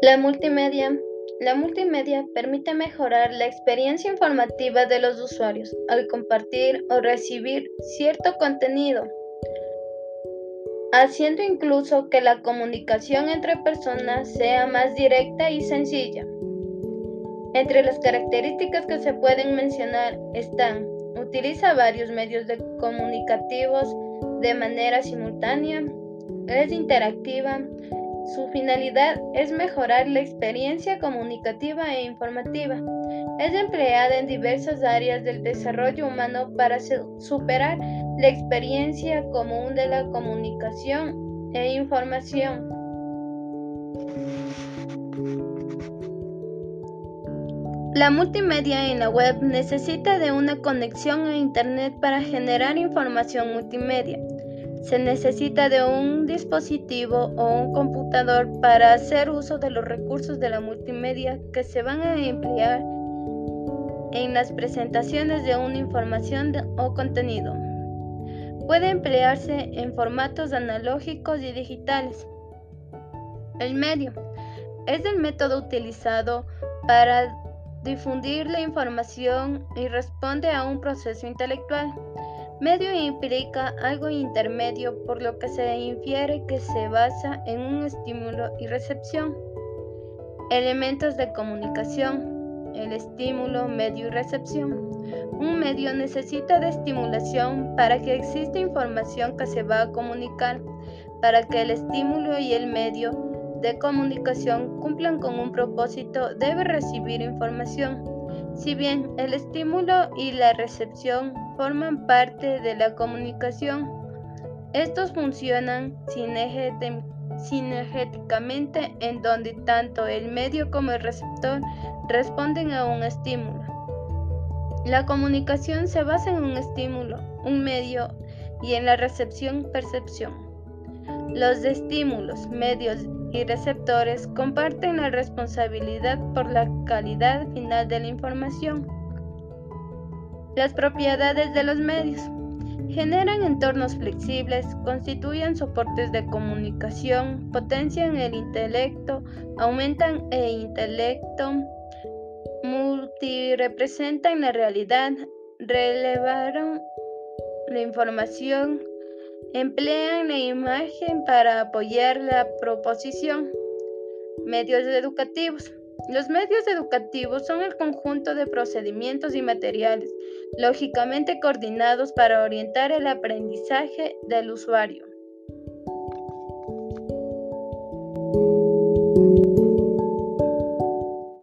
La multimedia. La multimedia permite mejorar la experiencia informativa de los usuarios al compartir o recibir cierto contenido, haciendo incluso que la comunicación entre personas sea más directa y sencilla. Entre las características que se pueden mencionar están, utiliza varios medios comunicativos de manera simultánea, es interactiva, su finalidad es mejorar la experiencia comunicativa e informativa. Es empleada en diversas áreas del desarrollo humano para superar la experiencia común de la comunicación e información. La multimedia en la web necesita de una conexión a Internet para generar información multimedia. Se necesita de un dispositivo o un computador para hacer uso de los recursos de la multimedia que se van a emplear en las presentaciones de una información o contenido. Puede emplearse en formatos analógicos y digitales. El medio es el método utilizado para difundir la información y responde a un proceso intelectual. Medio implica algo intermedio por lo que se infiere que se basa en un estímulo y recepción. Elementos de comunicación. El estímulo, medio y recepción. Un medio necesita de estimulación para que exista información que se va a comunicar, para que el estímulo y el medio de comunicación cumplan con un propósito, debe recibir información. Si bien el estímulo y la recepción forman parte de la comunicación. Estos funcionan sinergéticamente en donde tanto el medio como el receptor responden a un estímulo. La comunicación se basa en un estímulo, un medio y en la recepción-percepción. Los estímulos, medios y receptores comparten la responsabilidad por la calidad final de la información. Las propiedades de los medios. Generan entornos flexibles, constituyen soportes de comunicación, potencian el intelecto, aumentan el intelecto, multirepresentan la realidad, relevaron la información, emplean la imagen para apoyar la proposición. Medios educativos. Los medios educativos son el conjunto de procedimientos y materiales lógicamente coordinados para orientar el aprendizaje del usuario.